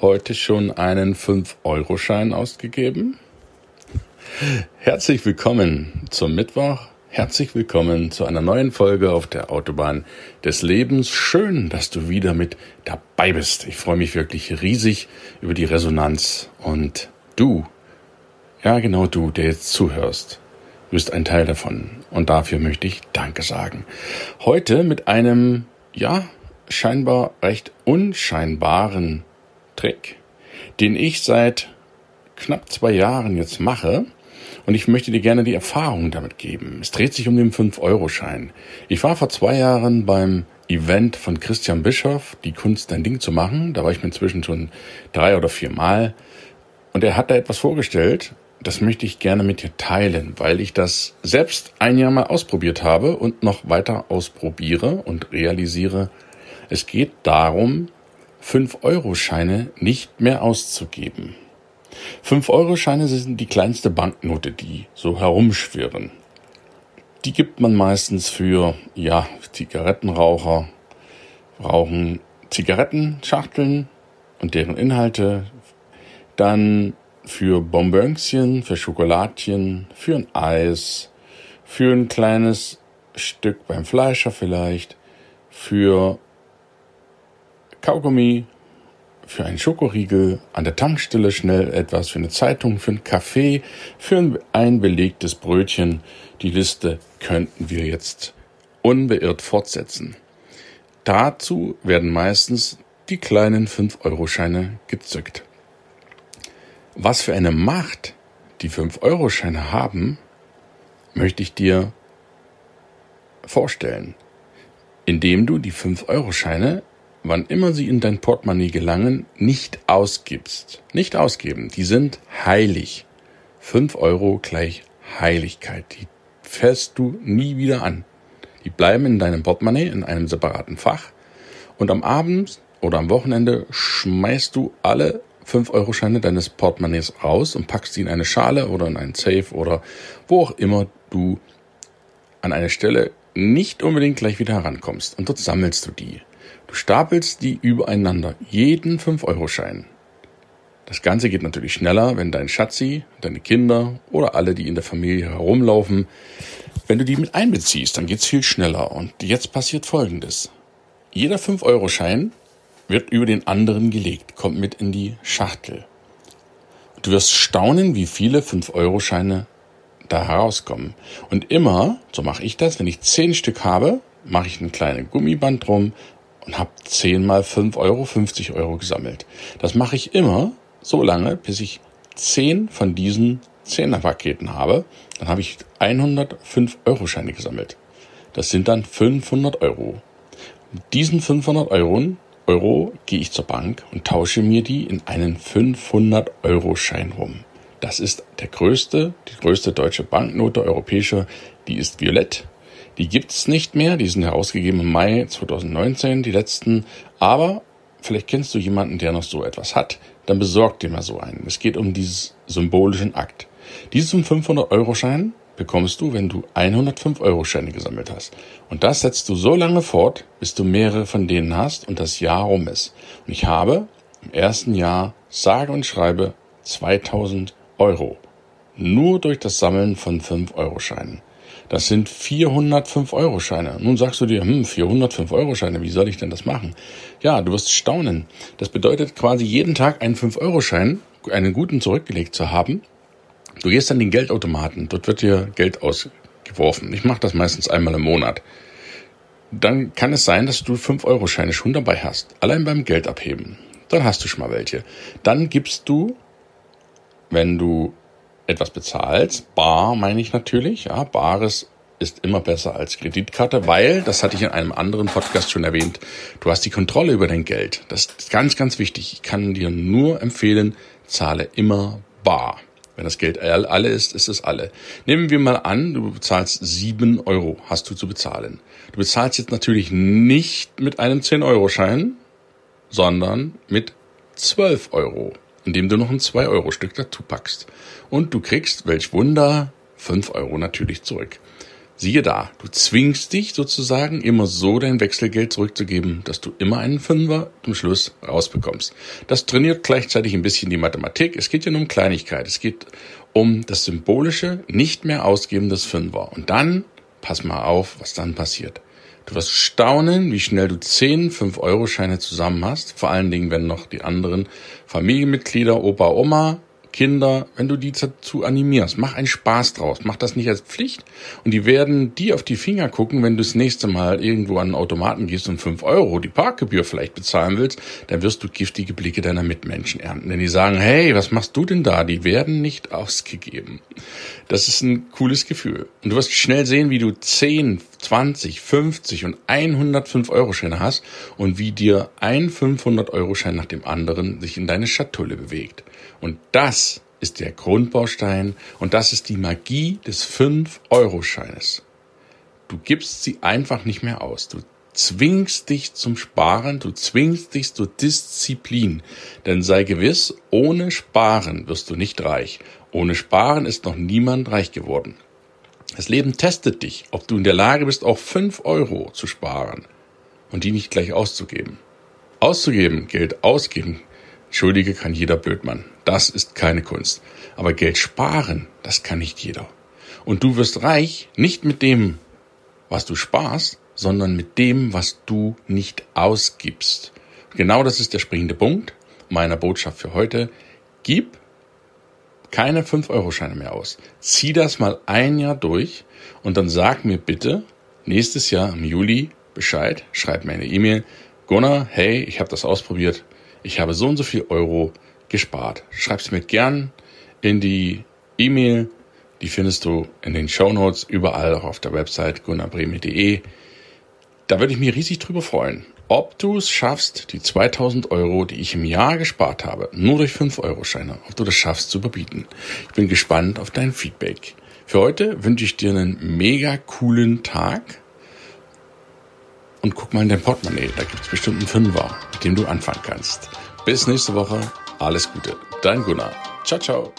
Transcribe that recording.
heute schon einen 5-Euro-Schein ausgegeben? Herzlich willkommen zum Mittwoch. Herzlich willkommen zu einer neuen Folge auf der Autobahn des Lebens. Schön, dass du wieder mit dabei bist. Ich freue mich wirklich riesig über die Resonanz. Und du, ja genau du, der jetzt zuhörst, bist ein Teil davon. Und dafür möchte ich Danke sagen. Heute mit einem, ja, scheinbar recht unscheinbaren Trick, den ich seit knapp zwei Jahren jetzt mache. Und ich möchte dir gerne die Erfahrung damit geben. Es dreht sich um den 5-Euro-Schein. Ich war vor zwei Jahren beim Event von Christian Bischoff, die Kunst dein Ding zu machen. Da war ich mir inzwischen schon drei oder vier Mal. Und er hat da etwas vorgestellt. Das möchte ich gerne mit dir teilen, weil ich das selbst ein Jahr mal ausprobiert habe und noch weiter ausprobiere und realisiere. Es geht darum, 5-Euro-Scheine nicht mehr auszugeben. 5-Euro-Scheine sind die kleinste Banknote, die so herumschwirren. Die gibt man meistens für, ja, Zigarettenraucher, rauchen Zigarettenschachteln und deren Inhalte, dann für Bonbönchen, für Schokoladchen, für ein Eis, für ein kleines Stück beim Fleischer vielleicht, für Kaugummi, für einen Schokoriegel, an der Tankstelle schnell etwas, für eine Zeitung, für einen Kaffee, für ein belegtes Brötchen. Die Liste könnten wir jetzt unbeirrt fortsetzen. Dazu werden meistens die kleinen 5-Euro-Scheine gezückt. Was für eine Macht die 5-Euro-Scheine haben, möchte ich dir vorstellen, indem du die 5-Euro-Scheine wann immer sie in dein Portemonnaie gelangen, nicht ausgibst. Nicht ausgeben. Die sind heilig. Fünf Euro gleich Heiligkeit. Die fährst du nie wieder an. Die bleiben in deinem Portemonnaie in einem separaten Fach. Und am Abend oder am Wochenende schmeißt du alle 5-Euro-Scheine deines Portemonnaies raus und packst sie in eine Schale oder in einen Safe oder wo auch immer du an eine Stelle nicht unbedingt gleich wieder herankommst. Und dort sammelst du die. Du stapelst die übereinander, jeden 5-Euro-Schein. Das Ganze geht natürlich schneller, wenn dein Schatzi, deine Kinder oder alle, die in der Familie herumlaufen, wenn du die mit einbeziehst, dann geht's viel schneller. Und jetzt passiert Folgendes. Jeder 5-Euro-Schein wird über den anderen gelegt, kommt mit in die Schachtel. Du wirst staunen, wie viele 5-Euro-Scheine da herauskommen. Und immer, so mache ich das, wenn ich 10 Stück habe, mache ich ein kleines Gummiband drum und habe 10 mal 5 Euro, 50 Euro gesammelt. Das mache ich immer so lange, bis ich 10 von diesen 10er Paketen habe. Dann habe ich 105 Euro Scheine gesammelt. Das sind dann 500 Euro. Mit diesen 500 Euro, Euro gehe ich zur Bank und tausche mir die in einen 500 Euro Schein rum. Das ist der größte, die größte deutsche Banknote, europäische, die ist violett die gibt's nicht mehr, die sind herausgegeben im Mai 2019, die letzten. Aber vielleicht kennst du jemanden, der noch so etwas hat, dann besorg dir mal so einen. Es geht um diesen symbolischen Akt. Diesen 500-Euro-Schein bekommst du, wenn du 105-Euro-Scheine gesammelt hast. Und das setzt du so lange fort, bis du mehrere von denen hast und das Jahr rum ist. Und ich habe im ersten Jahr sage und schreibe 2000 Euro. Nur durch das Sammeln von 5-Euro-Scheinen. Das sind 405 Euro Scheine. Nun sagst du dir, hm, 405 Euro Scheine, wie soll ich denn das machen? Ja, du wirst staunen. Das bedeutet quasi jeden Tag einen 5 Euro Schein, einen guten zurückgelegt zu haben. Du gehst an den Geldautomaten, dort wird dir Geld ausgeworfen. Ich mache das meistens einmal im Monat. Dann kann es sein, dass du 5 Euro Scheine schon dabei hast. Allein beim Geld abheben. Dann hast du schon mal welche. Dann gibst du, wenn du etwas bezahlst, bar meine ich natürlich, ja, bares ist immer besser als Kreditkarte, weil, das hatte ich in einem anderen Podcast schon erwähnt, du hast die Kontrolle über dein Geld. Das ist ganz, ganz wichtig. Ich kann dir nur empfehlen, zahle immer bar. Wenn das Geld alle ist, ist es alle. Nehmen wir mal an, du bezahlst sieben Euro, hast du zu bezahlen. Du bezahlst jetzt natürlich nicht mit einem 10-Euro-Schein, sondern mit 12 Euro, indem du noch ein 2-Euro-Stück dazu packst. Und du kriegst, welch Wunder, 5 Euro natürlich zurück. Siehe da, du zwingst dich sozusagen immer so dein Wechselgeld zurückzugeben, dass du immer einen Fünfer zum Schluss rausbekommst. Das trainiert gleichzeitig ein bisschen die Mathematik. Es geht ja nur um Kleinigkeit. Es geht um das symbolische, nicht mehr ausgeben des Fünfer. Und dann, pass mal auf, was dann passiert. Du wirst staunen, wie schnell du 10 5-Euro-Scheine zusammen hast. Vor allen Dingen, wenn noch die anderen Familienmitglieder, Opa, Oma, Kinder, wenn du die dazu animierst, mach einen Spaß draus, mach das nicht als Pflicht und die werden dir auf die Finger gucken, wenn du das nächste Mal irgendwo an einen Automaten gehst und fünf Euro die Parkgebühr vielleicht bezahlen willst, dann wirst du giftige Blicke deiner Mitmenschen ernten, denn die sagen, hey, was machst du denn da? Die werden nicht ausgegeben. Das ist ein cooles Gefühl und du wirst schnell sehen, wie du 10, 20, 50 und 105 Euro Scheine hast und wie dir ein 500 Euro Schein nach dem anderen sich in deine Schatulle bewegt. Und das ist der Grundbaustein und das ist die Magie des 5-Euro-Scheines. Du gibst sie einfach nicht mehr aus. Du zwingst dich zum Sparen, du zwingst dich zur Disziplin. Denn sei gewiss, ohne Sparen wirst du nicht reich. Ohne Sparen ist noch niemand reich geworden. Das Leben testet dich, ob du in der Lage bist, auch 5 Euro zu sparen und die nicht gleich auszugeben. Auszugeben, Geld ausgeben, Entschuldige, kann jeder Blödmann. Das ist keine Kunst. Aber Geld sparen, das kann nicht jeder. Und du wirst reich nicht mit dem, was du sparst, sondern mit dem, was du nicht ausgibst. Genau das ist der springende Punkt meiner Botschaft für heute. Gib keine 5-Euro-Scheine mehr aus. Zieh das mal ein Jahr durch und dann sag mir bitte nächstes Jahr im Juli Bescheid. Schreib mir eine E-Mail. Gunnar, hey, ich habe das ausprobiert ich habe so und so viel Euro gespart. Schreib's mir gern in die E-Mail. Die findest du in den Show Notes überall auch auf der Website gunnarbreme.de. Da würde ich mich riesig drüber freuen, ob du es schaffst, die 2000 Euro, die ich im Jahr gespart habe, nur durch 5-Euro-Scheine, ob du das schaffst zu überbieten. Ich bin gespannt auf dein Feedback. Für heute wünsche ich dir einen mega coolen Tag und guck mal in dein Portemonnaie. Da gibt es bestimmt einen Fünfer, mit dem du anfangen kannst. Bis nächste Woche. Alles Gute. Dein Gunnar. Ciao, ciao.